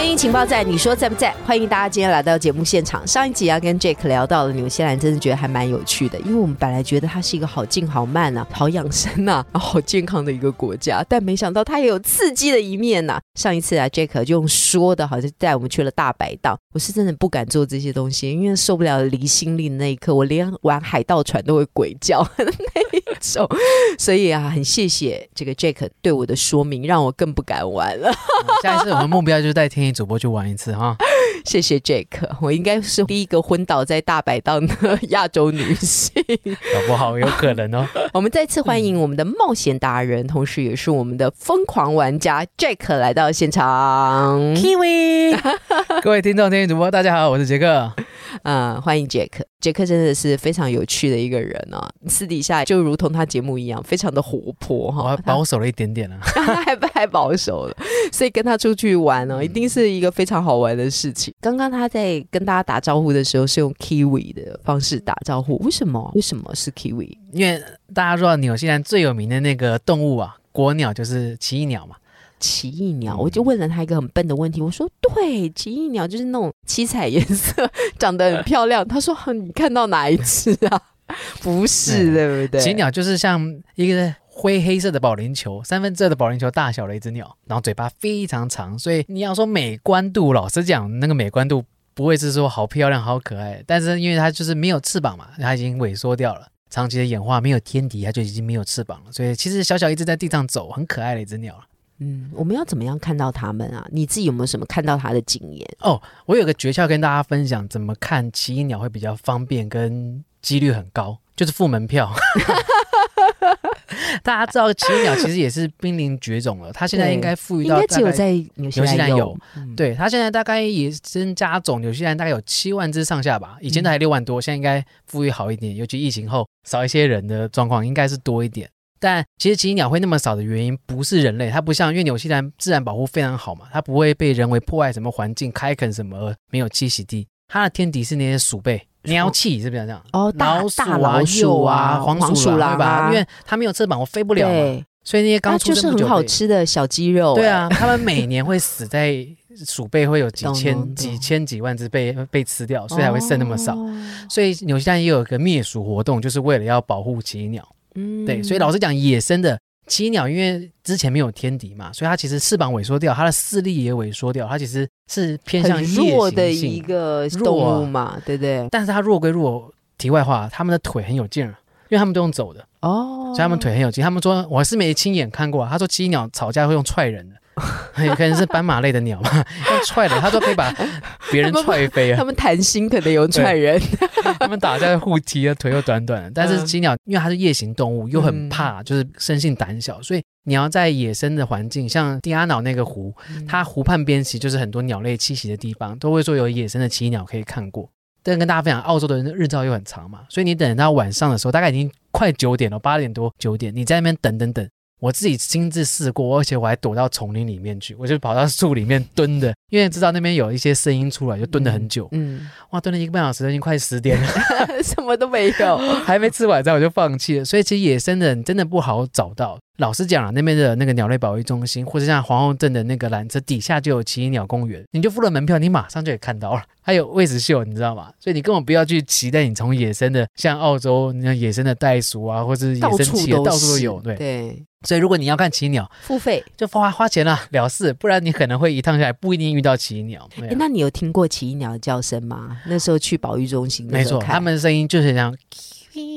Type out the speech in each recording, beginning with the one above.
天意情报站，你说在不在？欢迎大家今天来到节目现场。上一集啊，跟 Jake 聊到了纽西兰，真的觉得还蛮有趣的，因为我们本来觉得它是一个好静好慢啊，好养生呐、然后好健康的一个国家，但没想到它也有刺激的一面呐、上一次啊，Jake 就用说的，好像带我们去了大白档。我是真的不敢做这些东西，因为受不了离心力那一刻，我连玩海盗船都会鬼叫的那一种。所以啊，很谢谢这个 Jake 对我的说明，让我更不敢玩了。下一次我们目标就是带天意主播去玩一次哈。谢谢 Jake，我应该是第一个昏倒在大摆档的亚洲女性。搞不好有可能哦。我们再次欢迎我们的冒险达人，同时也是我们的疯狂玩家 Jack 来到现场。Kiwi，各位听众、天意主播，大家好，我是杰克。嗯，欢迎杰克，杰克。真的是非常有趣的一个人啊，私底下就如同他节目一样，非常的活泼我哈。还保守了一点点啊。他还太保守了，所以跟他出去玩呢、一定是一个非常好玩的事情。刚刚他在跟大家打招呼的时候是用 Kiwi 的方式打招呼，为什么？为什么是 Kiwi？因为大家知道纽西兰最有名的那个动物啊，国鸟就是奇异鸟嘛。奇异鸟，嗯我就问了他一个很笨的问题，我说：“对，奇异鸟就是那种七彩颜色，长得很漂亮。”他说：“你看到哪一只啊？不是，嗯对不对？奇异鸟就是像一个灰黑色的保龄球，三分之二的保龄球大小的一只鸟，然后嘴巴非常长，所以你要说美观度，老实讲，那个美观度不会是说好漂亮、好可爱，但是因为它就是没有翅膀嘛，它已经萎缩掉了。长期的演化没有天敌，它就已经没有翅膀了，所以其实小小一直在地上走，很可爱的一只鸟了。嗯，我们要怎么样看到他们啊？你自己有没有什么看到他的经验？哦，我有个诀窍跟大家分享，怎么看奇异鸟会比较方便，跟几率很高，就是付门票。大家知道奇异鸟其实也是濒临绝种了，它现在应该富裕到应该只有到在纽西兰有对它现在大概也增加种，纽西兰大概有七万只上下吧，以前大概六万多，现在应该富裕好一点，尤其疫情后少一些人的状况，应该是多一点。但其实奇异鸟会那么少的原因不是人类，它不像因为纽西兰自然保护非常好嘛，它不会被人为破坏什么环境、开垦什么而没有栖息地。它的天敌是那些鼠辈、鸟气，是不是这样？哦，大老鼠大啊、老鼠鼬啊、黄黄鼠狼，对吧？啊，因为它没有翅膀，我飞不了所以那些刚它就是很出生不久被好吃的小鸡肉。对啊，他们每年会死在鼠辈会有几千、懂几千、几万只被被吃掉，哎，所以才会剩那么少。哦所以纽西兰也有一个灭鼠活动，就是为了要保护奇异鸟。嗯对，所以老实讲，野生的奇异鸟因为之前没有天敌嘛，所以它其实翅膀萎缩掉，它的视力也萎缩掉，它其实是偏向夜弱的行性一个动啊物嘛，对不对？但是它弱归弱，题外话，它们的腿很有劲儿，因为它们都用走的，哦，所以它们腿很有劲。他们说我是没亲眼看过啊，他说奇异鸟吵架会用踹人的。有可能是斑马类的鸟嘛，用踹的，他说可以把别人踹飞啊他。们弹心可能有踹人，他们打架会互踢啊，腿又短短的。但是嗯奇鸟因为它是夜行动物，又很嗯怕，就是生性胆小，所以你要在野生的环境，像迪亚瑙那个湖，嗯它湖畔边其实就是很多鸟类栖息的地方，都会说有野生的奇鸟可以看过。但跟大家分享，澳洲的日照又很长嘛，所以你等到晚上的时候，大概已经快九点了，八点多九点，你在那边等等等。我自己亲自试过，而且我还躲到丛林里面去，我就跑到树里面蹲的，因为知道那边有一些声音出来，就蹲了很久。嗯，哇，蹲了一个半小时，都已经快十点了。什么都没有。还没吃晚餐我就放弃了，所以其实野生的人真的不好找到。老实讲啊，那边的那个鸟类保育中心，或者像皇后镇的那个缆车底下就有奇异鸟公园，你就付了门票，你马上就可以看到了。还有喂食秀，你知道吗？所以你根本不要去期待你从野生的，像澳洲那野生的袋鼠啊，或者是野生企鹅，到处都有。对，对，所以如果你要看奇异鸟，付费。就花花钱了了事，不然你可能会一趟下来不一定遇到奇异鸟。哎那你有听过奇异鸟的叫声吗？那时候去保育中心的没错，时候看，它们的声音就是像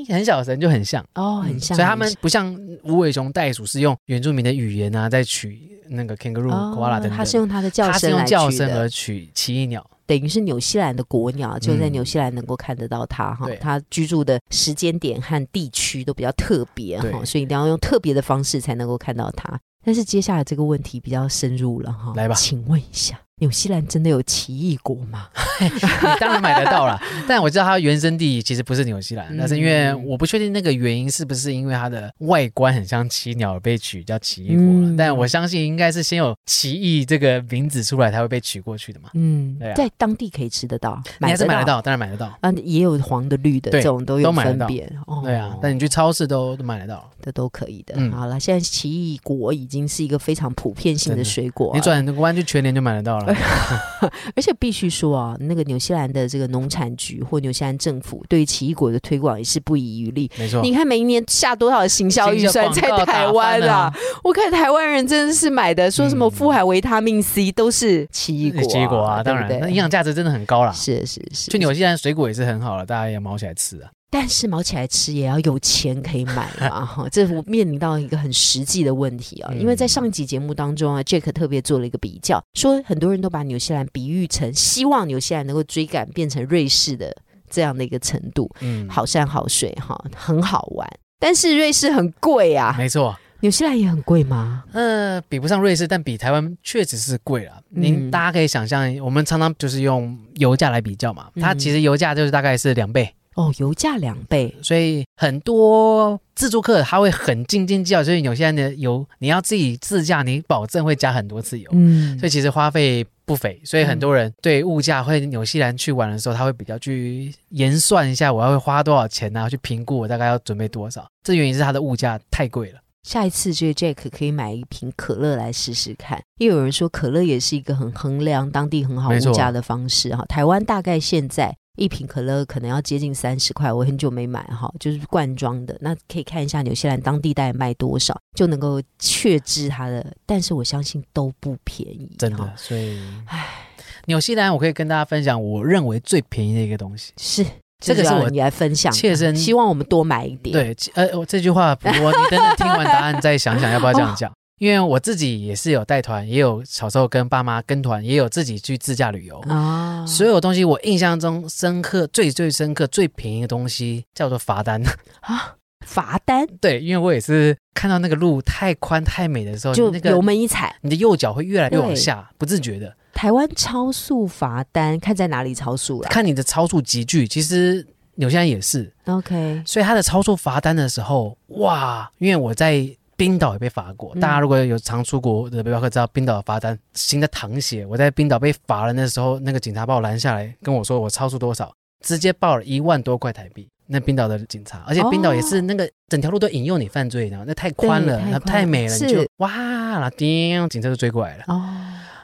很小声，就很像。哦很像，所以他们不像无尾熊、袋鼠是用原住民的语言啊，在取那个 kangaroo、哦 koala 等等。它是用它的叫它是用声来取的叫声而取奇异鸟。等于是纽西兰的国鸟，就在嗯纽西兰能够看得到它哈对。它居住的时间点和地区都比较特别哈，所以一定要用特别的方式才能够看到它。但是接下来这个问题比较深入了哈，来吧请问一下，纽西兰真的有奇异果吗？你 当然买得到了，但我知道它原生地其实不是纽西兰，嗯但是因为我不确定那个原因是不是因为它的外观很像奇鸟而被取叫奇异果了，嗯但我相信应该是先有奇异这个名字出来，才会被取过去的嘛。嗯对啊在当地可以吃得到，你还是买得到。当然买得到。啊，也有黄的、绿的，这种都有都买得到分别。哦对啊，但你去超市都都买得到。这都可以的。嗯好了，现在奇异果已经是一个非常普遍性的水果了，你转个弯去全年就买得到了。而且必须说啊，那个纽西兰的这个农产局或纽西兰政府对于奇异果的推广也是不遗余力。没错，你看每一年下多少的行销预算在台湾啊？我看台湾人真的是买的，说什么嗯富含维他命 C 都是奇异果、奇异果啊，当然，那营养价值真的很高啦。是是是。就纽西兰水果也是很好了，大家也毛起来吃啊。但是毛起来吃也要有钱可以买嘛，哈，这我面临到一个很实际的问题啊。嗯因为在上一集节目当中啊，Jack 特别做了一个比较，说很多人都把纽西兰比喻成希望纽西兰能够追赶变成瑞士的这样的一个程度，嗯，好山好水哈，很好玩。但是瑞士很贵啊，没错。纽西兰也很贵吗？呃，比不上瑞士，但比台湾确实是贵了。嗯您大家可以想象，我们常常就是用油价来比较嘛，它嗯其实油价就是大概是两倍，哦，油价两倍，所以很多自助客他会很斤斤计较，所以有些人的油你要自己自驾，你保证会加很多次油。嗯所以其实花费不菲，所以很多人对物价会纽西兰去玩的时候，他会比较去研算一下，我要会花多少钱啊，去评估我大概要准备多少。这原因是它的物价太贵了。下一次这个 Jack 可以买一瓶可乐来试试看，因为有人说可乐也是一个很衡量当地很好物价的方式哈。台湾大概现在一瓶可乐可能要接近三十块，我很久没买哈，就是罐装的，那可以看一下纽西兰当地大概卖多少，就能够确知它的。但是我相信都不便宜，真的，所以唉，纽西兰我可以跟大家分享我认为最便宜的一个东西。是这个是我你来分享，切身希望我们多买一点。，对，呃，我这句话我你等等听完答案再想想要不要这样讲，因为我自己也是有带团，也有小时候跟爸妈跟团，也有自己去自驾旅游。啊，所有东西我印象中深刻、最最深刻、最便宜的东西叫做罚单。啊，罚单对，因为我也是看到那个路太宽太美的时候，就那个油门一踩，你的右脚会越来越往下，不自觉的。台湾超速罚单，看在哪里超速了。看你的超速集距，其实纽西兰也是，OK，所以他的超速罚单的时候，哇！因为我在冰岛也被罚过，嗯大家如果有常出国的背包客知道，冰岛的罚单新的淌血。我在冰岛被罚了，那时候那个警察把我拦下来，跟我说我超速多少，直接报了一万多块台币。那冰岛的警察，而且冰岛也是那个整条路都引诱你犯罪的，那太宽了，那太宽太美了，你就哇，叮，警车就追过来了。哦，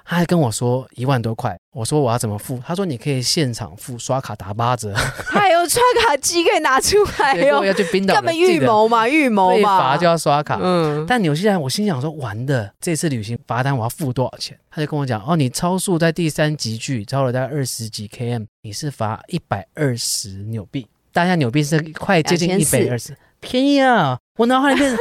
他还跟我说一万多块，我说我要怎么付？他说你可以现场付，刷卡打八折。还有刷卡机可以拿出来哟，要去冰岛的，根本预谋嘛，预谋被嘛，罚就要刷卡。嗯，但纽西兰，我心想说，完的，这次旅行罚单我要付多少钱？他就跟我讲，哦，你超速在第三集距超了大概二十几 km，你是罚一百二十纽币，大家纽币是快接近一百二十，便宜啊！我脑海里面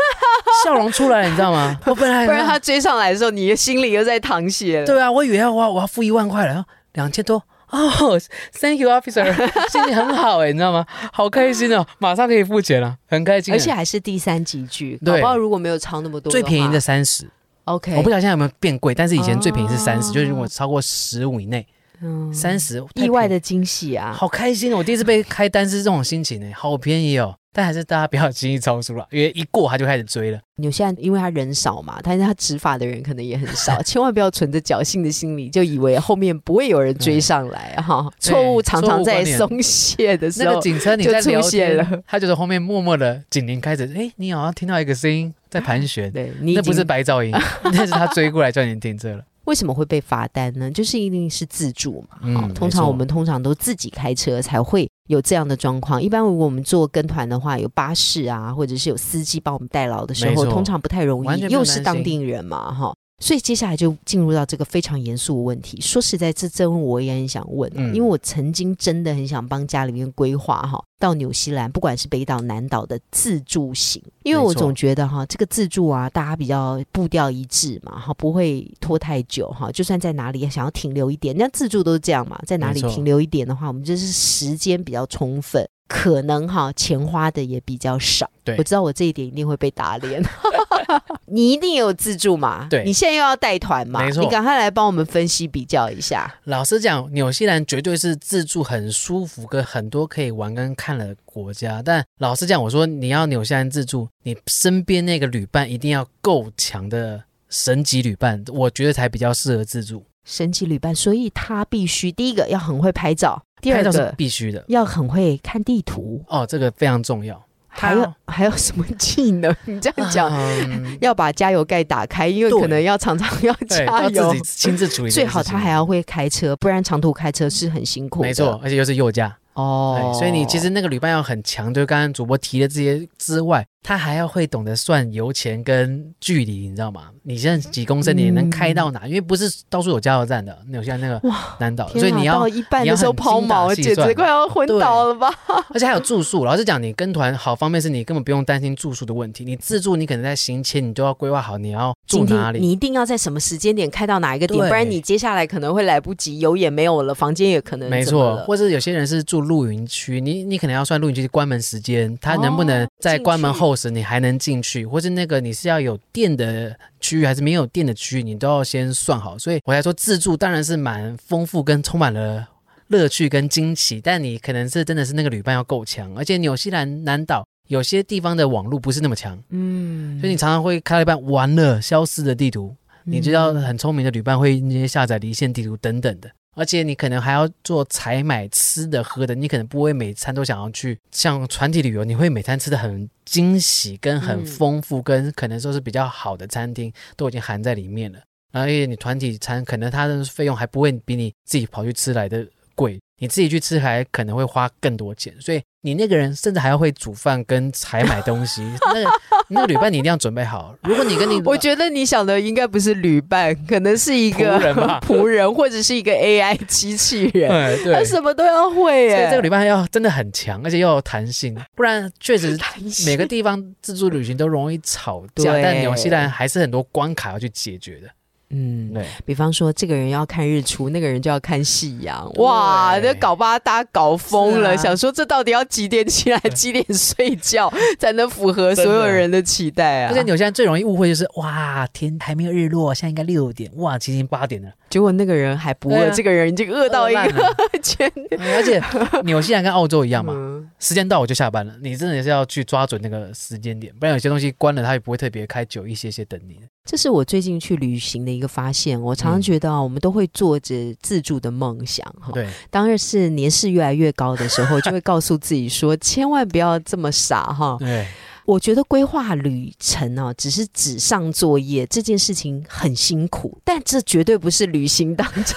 笑容出来了，你知道吗？我本来不然他追上来的时候，你的心里又在淌血了。对啊，我以为要我要我要付一万块了，两千多。哦、t h a n k you officer，心情很好哎，你知道吗？好开心哦，马上可以付钱了，很开心。而且还是第三集剧，搞对不好如果没有超那么多，最便宜的三十，OK，我不晓得现在有没有变贵，但是以前最便宜是三十、哦就是如果超过十五以内，嗯三十意外的惊喜啊！好开心哦！我第一次被开单是这种心情呢，好便宜哦。但还是大家不要轻易超速了，因为一过他就开始追了。纽西兰因为他人少嘛，但是他执法的人可能也很少，千万不要存着侥幸的心理，就以为后面不会有人追上来哈。错误常常在松懈的时候，那个警车你在就出现了，他就是后面默默的警铃开始，哎，你好像听到一个声音在盘旋，对你已那不是白噪音，那是他追过来叫你停车了。为什么会被罚单呢？就是一定是自助嘛。嗯好通常我们通常都自己开车才会有这样的状况。一般如果我们做跟团的话，有巴士啊，或者是有司机帮我们代劳的时候，通常不太容易，又是当地人嘛，哈。所以接下来就进入到这个非常严肃的问题。说实在，这真我也很想问，嗯因为我曾经真的很想帮家里面规划哈，到纽西兰，不管是北岛、南岛的自助行，因为我总觉得哈，这个自助啊，大家比较步调一致嘛，哈，不会拖太久哈。就算在哪里想要停留一点，人家自助都是这样嘛，在哪里停留一点的话，我们就是时间比较充分。可能哈钱花的也比较少，对我知道我这一点一定会被打脸。你一定也有自助嘛？对你现在又要带团嘛？没错你赶快来帮我们分析比较一下。老实讲，纽西兰绝对是自助很舒服，跟很多可以玩跟看的国家。但老实讲，我说你要纽西兰自助，你身边那个旅伴一定要够强的神级旅伴，我觉得才比较适合自助。神级旅伴，所以他必须第一个要很会拍照，第二个必须的要很会看地图，哦，这个非常重要。还有还有什么技能？你这样讲，嗯要把加油盖打开，因为可能要常常要，加油自己。亲自处理最。好他还要会开车，不然长途开车是很辛苦的。没错，而且又是右驾。哦，，所以你其实那个旅伴要很强，就刚刚主播提的这些之外，他还要会懂得算油钱跟距离，你知道吗？你现在几公升，你能开到哪？因为不是到处有加油站的，纽西兰那个嗯哇，南岛，天啊所以你要到，一半的时候抛锚，简直快要昏倒了吧？而且还有住宿。老实讲，你跟团好方面是你根本不用担心住宿的问题，你自助你可能在行前你都要规划好你要住哪里。你一定要在什么时间点开到哪一个点，对不然你接下来可能会来不及，油也没有了，房间也可能没错，或者有些人是住露营区，你你可能要算露营区关门时间，他能不能在关门后时你还能进去，或是那个你是要有电的区域还是没有电的区域，你都要先算好。所以我才说自助当然是蛮丰富跟充满了乐趣跟惊喜，但你可能是真的是那个旅伴要够强，而且纽西兰南岛有些地方的网络不是那么强，嗯。所以你常常会开到一半完了消失的地图，你知道很聪明的旅伴会那些下载离线地图等等的，而且你可能还要做采买吃的喝的，你可能不会每餐都想要去像团体旅游，你会每餐吃的很惊喜跟很丰富，跟可能说是比较好的餐厅都已经含在里面了。然后而且你团体餐可能它的费用还不会比你自己跑去吃来的贵，你自己去吃还可能会花更多钱，所以你那个人甚至还要会煮饭跟采买东西，那个那个旅伴你一定要准备好。如果你跟你我觉得你想的应该不是旅伴，可能是一个仆人吧 仆人或者是一个 AI 机器人，他什么都要会耶。所以这个旅伴要真的很强，而且要有弹性，不然确实弹性每个地方自助旅行都容易吵架，对但纽西兰还是很多关卡要去解决的。嗯，对，比方说这个人要看日出，那个人就要看夕阳，哇，对这搞把大家搞疯了，啊想说这到底要几点起来，几点睡觉才能符合所有人的期待啊而？且纽西兰最容易误会就是哇，天还没有日落，现在应该六点，哇，其实已经八点了。结果那个人还不饿，啊这个人已经饿到一个饿烂了圈。嗯 而且纽西兰跟澳洲一样嘛，嗯时间到我就下班了，你真的是要去抓准那个时间点，不然有些东西关了，它也不会特别开久一些些等你。这是我最近去旅行的一个发现。我常常嗯觉得啊，我们都会做着自助的梦想哈。对，当然是年事越来越高的时候，就会告诉自己说，千万不要这么傻哈。对，我觉得规划旅程哦，只是纸上作业这件事情很辛苦，但这绝对不是旅行当中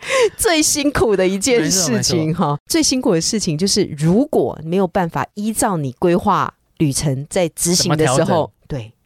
最辛苦的一件事情哈。最辛苦的事情就是，如果没有办法依照你规划旅程在执行的时候，对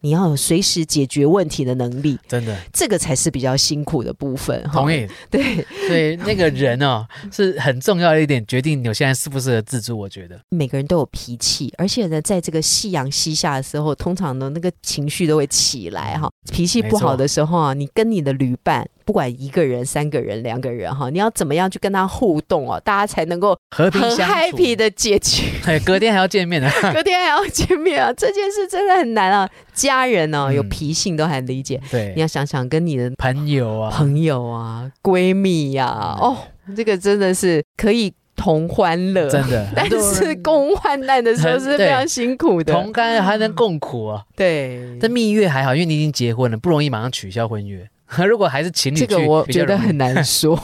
你要有随时解决问题的能力，真的这个才是比较辛苦的部分。同意。对，所以那个人哦，是很重要的一点，决定有些人适不适合自助。我觉得，每个人都有脾气，而且呢，在这个夕阳西下的时候，通常呢那个情绪都会起来哈。脾气不好的时候啊，你跟你的旅伴，不管一个人、三个人、两个人哈，你要怎么样去跟他互动哦，大家才能够和平相处。happy 的解决。哎，隔天还要见面呢。隔天还要见面啊，这件事真的很难啊。家人呢、嗯有脾性都还理解，你对，要想想跟你的朋友啊，朋友啊、闺蜜呀、嗯哦，这个真的是可以同欢乐，真的，但是共患难的时候是非常辛苦的。同甘还能共苦啊。对，但蜜月还好，因为你已经结婚了，不容易马上取消婚约。如果还是情侣去，这个我觉得很难 说。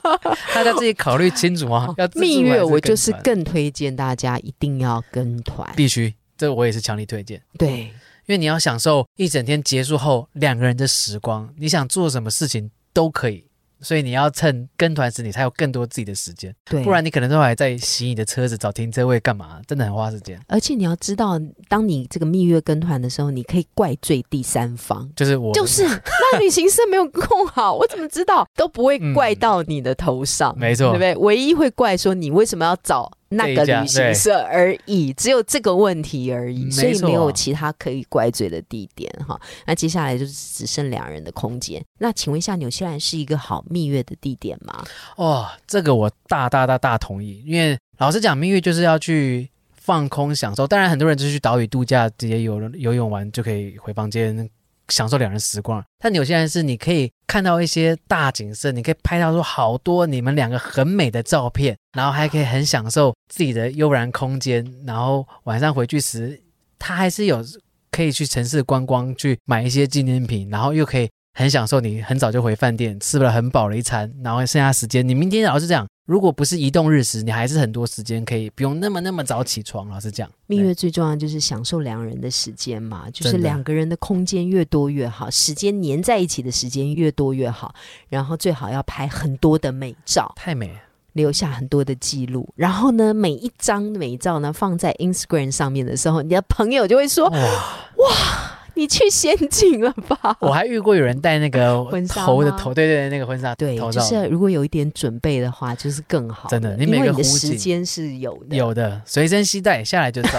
大家自己考虑清楚啊。要蜜月我就是更推荐大家一定要跟团，必须，这我也是强力推荐。对，因为你要享受一整天结束后两个人的时光，你想做什么事情都可以，所以你要趁跟团时，你才有更多自己的时间，对，不然你可能都还在洗你的车子、找停车位干嘛，真的很花时间。而且你要知道，当你这个蜜月跟团的时候，你可以怪罪第三方。就是我，就是那旅行社没有控好，我怎么知道？都不会怪到你的头上，没错对不对？唯一会怪说你为什么要找那个旅行社而已，只有这个问题而已，所以错没有其他可以怪罪的地点哈。那接下来就是只剩两人的空间。那请问一下，纽西兰是一个好蜜月的地点吗？哦，这个我大大大大同意，因为老实讲，蜜月就是要去放空享受。当然，很多人就是去岛屿度假，直接游游泳完就可以回房间享受两人时光。但有些人是你可以看到一些大景色，你可以拍到出好多你们两个很美的照片，然后还可以很享受自己的悠然空间。然后晚上回去时，他还是有可以去城市观光，去买一些纪念品，然后又可以。很享受你很早就回饭店吃了很饱的一餐，然后剩下时间你明天老是这样。如果不是移动日时，你还是很多时间可以不用那么那么早起床。老是这样，蜜月最重要就是享受两人的时间嘛，就是两个人的空间越多越好，时间粘在一起的时间越多越好。然后最好要拍很多的美照，太美了，留下很多的记录。然后呢，每一张美照呢放在 Instagram 上面的时候，你的朋友就会说：“哇。”你去仙境了吧？我还遇过有人戴那个婚纱头的头，对对，那个婚纱对，就是如果有一点准备的话，就是更好。真的，你每个时间是有的，有的随身携带下来就照，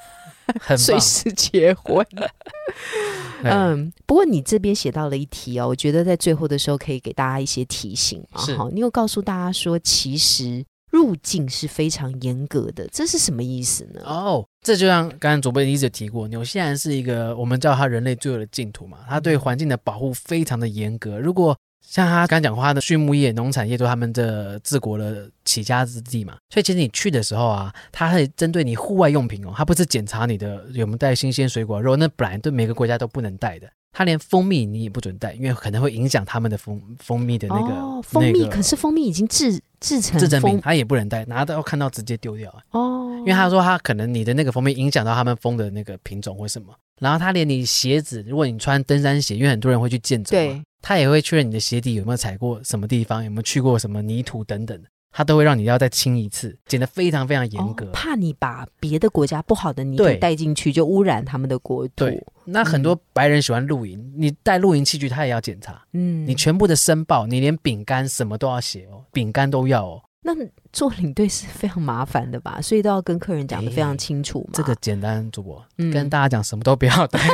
很随时结婚。嗯，不过你这边写到了一题哦，我觉得在最后的时候可以给大家一些提醒啊。好，你有告诉大家说，其实。入境是非常严格的，这是什么意思呢？哦，这就像刚刚主播一直提过，纽西兰是一个我们叫它人类最后的净土嘛，它对环境的保护非常的严格。如果像他刚讲话的畜牧业、农产业都他们的治国的起家之地嘛，所以其实你去的时候啊，他会针对你户外用品哦，他不是检查你的有没有带新鲜水果肉，那本来对每个国家都不能带的。他连蜂蜜你也不准带，因为可能会影响他们的蜂蜂蜜的那个蜂蜜。可是蜂蜜已经制制成制成品，他也不能带，拿到看到直接丢掉。哦，因为他说他可能你的那个蜂蜜影响到他们蜂的那个品种或什么。然后他连你鞋子，如果你穿登山鞋，因为很多人会去健走，对，他也会确认你的鞋底有没有踩过什么地方，有没有去过什么泥土等等。他都会让你要再清一次，检得非常非常严格，怕你把别的国家不好的泥土带进去，就污染他们的国土。对，那很多白人喜欢露营，你带露营器具他也要检查，嗯，你全部的申报，你连饼干什么都要写哦，饼干都要哦。那做领队是非常麻烦的吧？所以都要跟客人讲的非常清楚嘛。这个简单，主播跟大家讲，什么都不要带。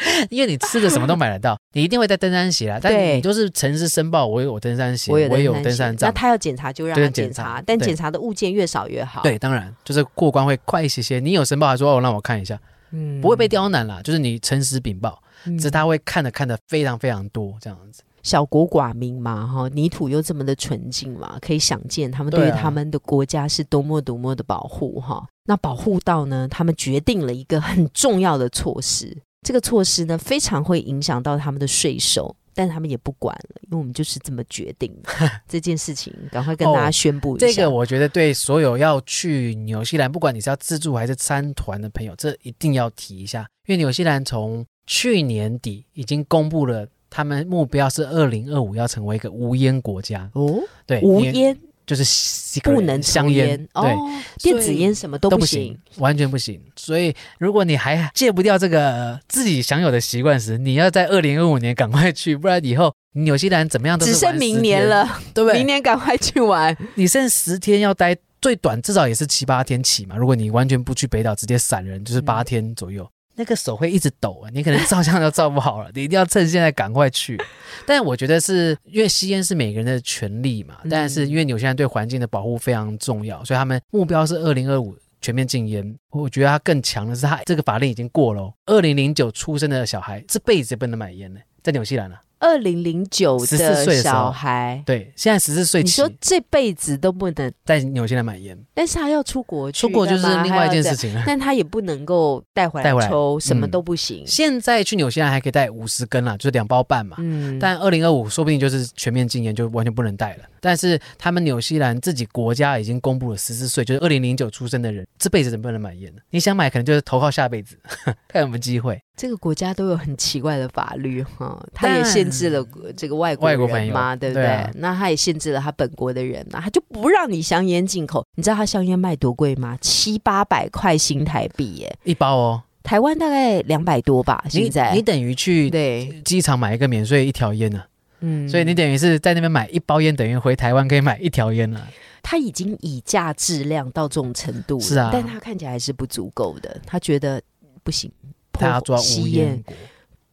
因为你吃的什么都买得到，你一定会带登山鞋啦。但你就是城市申报，我有登山鞋，我有登山杖。那他要检查就让他检查，但检查的物件越少越好。对，当然就是过关会快一些些。你有申报，还说哦，让我看一下，嗯，不会被刁难啦。就是你诚实禀报，只是他会看的看的非常非常多这样子。小国寡民嘛，哈，泥土又这么的纯净嘛，可以想见他们对于他们的国家是多么多么的保护哈。那保护到呢，他们决定了一个很重要的措施。这个措施呢，非常会影响到他们的税收，但他们也不管了，因为我们就是这么决定 这件事情。赶快跟大家宣布一下。这个我觉得对所有要去纽西兰，不管你是要自助还是参团的朋友，这一定要提一下。因为纽西兰从去年底已经公布了，他们目标是二零二五要成为一个无烟国家哦。对，无烟。就是不能香烟，对，电子烟什么都不行，完全不行。所以，如果你还戒不掉这个自己享有的习惯时，你要在二零二五年赶快去，不然以后纽西兰怎么样都只剩明年了，对 不对？明年赶快去玩，你剩十天要待，最短至少也是七八天起嘛。如果你完全不去北岛，直接散人，就是八天左右。那个手会一直抖啊，你可能照相都照不好了，你一定要趁现在赶快去。但我觉得是因为吸烟是每个人的权利嘛，但是因为纽西兰对环境的保护非常重要，所以他们目标是二零二五全面禁烟。我觉得他更强的是，他这个法令已经过了，二零零九出生的小孩这辈子不能买烟呢，在纽西兰啊。二零零九的小孩，对，现在十四岁。你说这辈子都不能在纽西兰买烟，但是他要出国去，出国就是另外一件事情了。但他也不能够带回来抽，什么都不行。现在去纽西兰还可以带五十根啦，就是两包半嘛。嗯。但二零二五说不定就是全面禁烟，就完全不能带了。但是他们纽西兰自己国家已经公布了十四岁，就是二零零九出生的人，这辈子能不能买烟呢？你想买，可能就是投靠下辈子，看有没有机会。这个国家都有很奇怪的法律哈，他也限制了这个外国人嘛，对不对？那他也限制了他本国的人嘛，他就不让你香烟进口。你知道他香烟卖多贵吗？七八百块新台币耶，一包哦。台湾大概两百多吧。现在你等于去对机场买一个免税一条烟呢，嗯，所以你等于是在那边买一包烟，等于回台湾可以买一条烟了。他已经以价质量到这种程度了，是啊，但他看起来还是不足够的，他觉得不行。他要抓吸烟，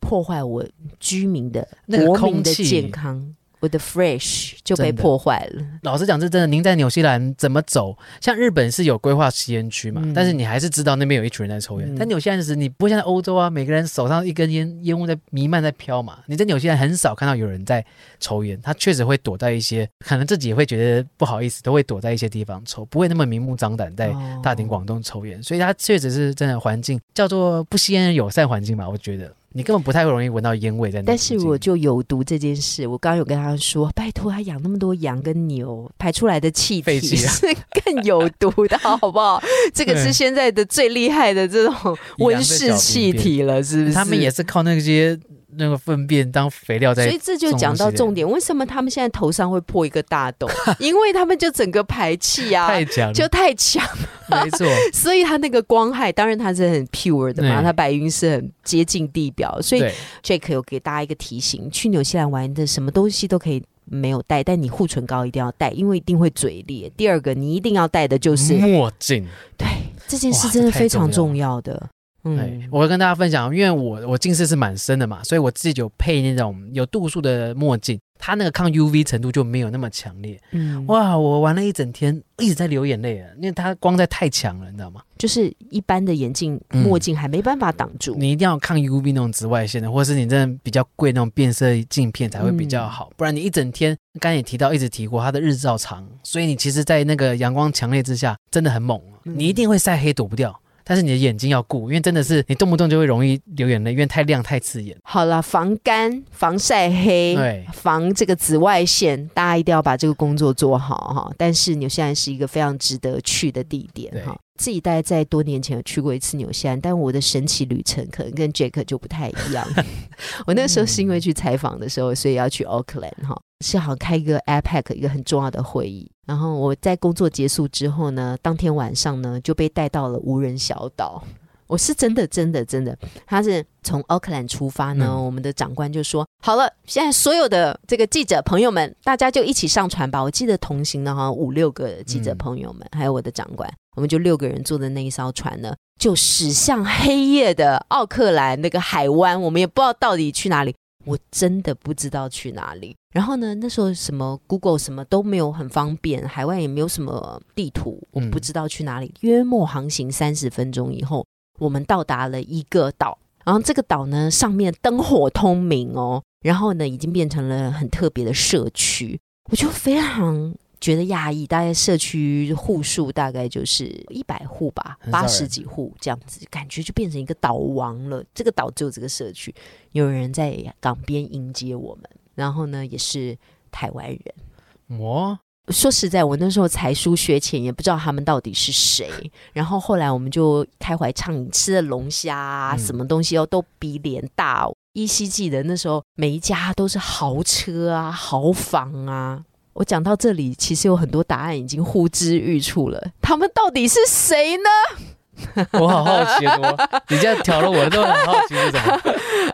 破坏我居民的国民的健康。我的 fresh 就被破坏了。老实讲，这真的，您在纽西兰怎么走？像日本是有规划吸烟区嘛，嗯但是你还是知道那边有一群人在抽烟。嗯但纽西兰是你不会像在欧洲啊，每个人手上一根烟，烟雾在弥漫在飘嘛。你在纽西兰很少看到有人在抽烟，他确实会躲在一些，可能自己也会觉得不好意思，都会躲在一些地方抽，不会那么明目张胆在哦大庭广众抽烟。所以它确实是真的环境叫做不吸烟的友善环境嘛，我觉得你根本不太容易闻到烟味在那但。是我就有毒这件事，我刚刚有跟他说，拜托他养那么多羊跟牛，排出来的气体 是更有毒的，好不好？这个是现在的最厉害的这种 温室气体了，是不是？他们也是靠那些那个粪便当肥料在所以这就讲到重点，为什么他们现在头上会破一个大洞？因为他们就整个排气啊，太强了，就太强，没错。所以他那个光害，当然它是很 pure 的嘛，对它白云是很接近地表，所以，Jake 有给大家一个提醒：去纽西兰玩的什么东西都可以没有带，但你护唇膏一定要带，因为一定会嘴裂。第二个，你一定要带的就是，墨镜。对这件事真的非常重重要的。哎嗯，，我会跟大家分享，因为我我近视是蛮深的嘛，所以我自己有配那种有度数的墨镜，它那个抗 UV 程度就没有那么强烈。嗯，哇，我玩了一整天，一直在流眼泪啊，因为它光在太强了，你知道吗？就是一般的眼镜、嗯墨镜还没办法挡住。你一定要抗 UV 那种紫外线的，或者是你真的比较贵那种变色镜片才会比较好，不然你一整天，刚才也提到一直提过它的日照长，所以你其实，在那个阳光强烈之下，真的很猛，嗯你一定会晒黑躲不掉。但是你的眼睛要顾，因为真的是你动不动就会容易流眼泪，因为太亮太刺眼。好了，防干、防晒黑，对防这个紫外线，大家一定要把这个工作做好哈。但是纽西兰是一个非常值得去的地点哈。自己大概在多年前有去过一次纽西兰，但我的神奇旅程可能跟 Jack 就不太一样。我那时候是因为去采访的时候，所以要去 Auckland 哈，是好像开一个 APEC 一个很重要的会议。然后我在工作结束之后呢，当天晚上呢就被带到了无人小岛。我是真的，真的，真的，他是从奥克兰出发呢。嗯我们的长官就说：“好了，现在所有的这个记者朋友们，大家就一起上船吧。”我记得同行的哈五六个记者朋友们，还有我的长官，我们就六个人坐的那一艘船呢，就驶向黑夜的奥克兰那个海湾。我们也不知道到底去哪里，我真的不知道去哪里。然后呢，那时候什么 Google 什么都没有很方便，海外也没有什么地图，我不知道去哪里。约莫航行三十分钟以后，我们到达了一个岛，然后这个岛呢上面灯火通明哦，然后呢已经变成了很特别的社区，我就非常。觉得讶异，大概社区户数大概就是一百户吧，八十几户这样子，感觉就变成一个岛王了。这个岛只有这个社区，有人在港边迎接我们，然后呢也是台湾人。我说实在，我那时候才疏学浅，也不知道他们到底是谁。然后后来我们就开怀畅饮，吃的龙虾啊，嗯什么东西哦，都比脸大、依稀记得那时候每一家都是豪车啊、豪房啊。我讲到这里，其实有很多答案已经呼之欲出了。他们到底是谁呢？我好好奇哦，你这样挑了我都很好奇是什么。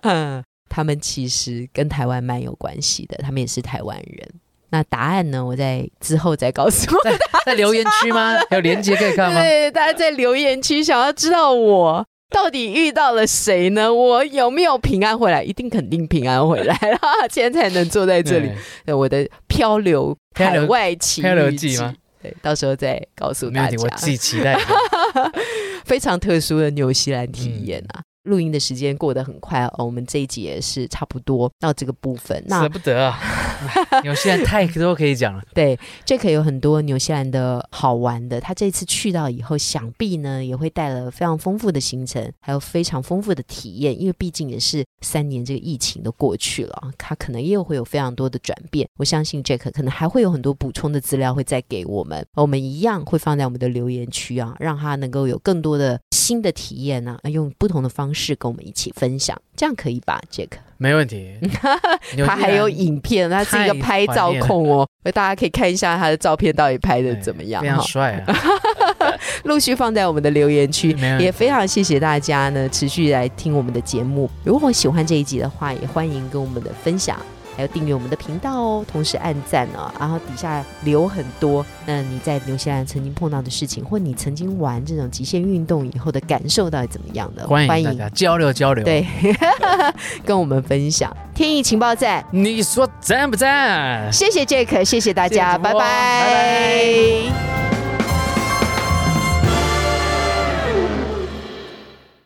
嗯，他们其实跟台湾蛮有关系的，他们也是台湾人。那答案呢？我在之后再告诉在在留言区吗？有链接可以看吗？对，大家在留言区想要知道我 到底遇到了谁呢？我有没有平安回来？一定肯定平安回来了，今天才能坐在这里。对对我的漂流海外奇漂流遇记吗？对，到时候再告诉大家，我家。自己期待。非常特殊的纽西兰体验啊！录音的时间过得很快哦，我们这一集也是差不多到这个部分。那舍不得啊！有些人太多可以讲了。对，Jack 有很多纽西兰的好玩的。他这次去到以后，想必呢也会带了非常丰富的行程，还有非常丰富的体验。因为毕竟也是三年这个疫情都过去了，他可能又会有非常多的转变。我相信 Jack 可能还会有很多补充的资料会再给我们，我们一样会放在我们的留言区啊，让他能够有更多的新的体验呢啊，用不同的方式跟我们一起分享，这样可以吧，Jack？没问题。他还有影片，他是一个拍照控哦，大家可以看一下他的照片到底拍的怎么样非常哈。帅啊！陆续放在我们的留言区，也非常谢谢大家呢持续来听我们的节目。如果喜欢这一集的话，也欢迎跟我们的分享。还有订阅我们的频道哦，同时按赞哦，然后底下留很多，那你在纽西兰曾经碰到的事情，或你曾经玩这种极限运动以后的感受到底怎么样的？欢迎大家交流交流。对，跟我们分享。天意情报站，你说赞不赞？谢谢 Jack，谢谢大家，谢谢主播拜拜拜拜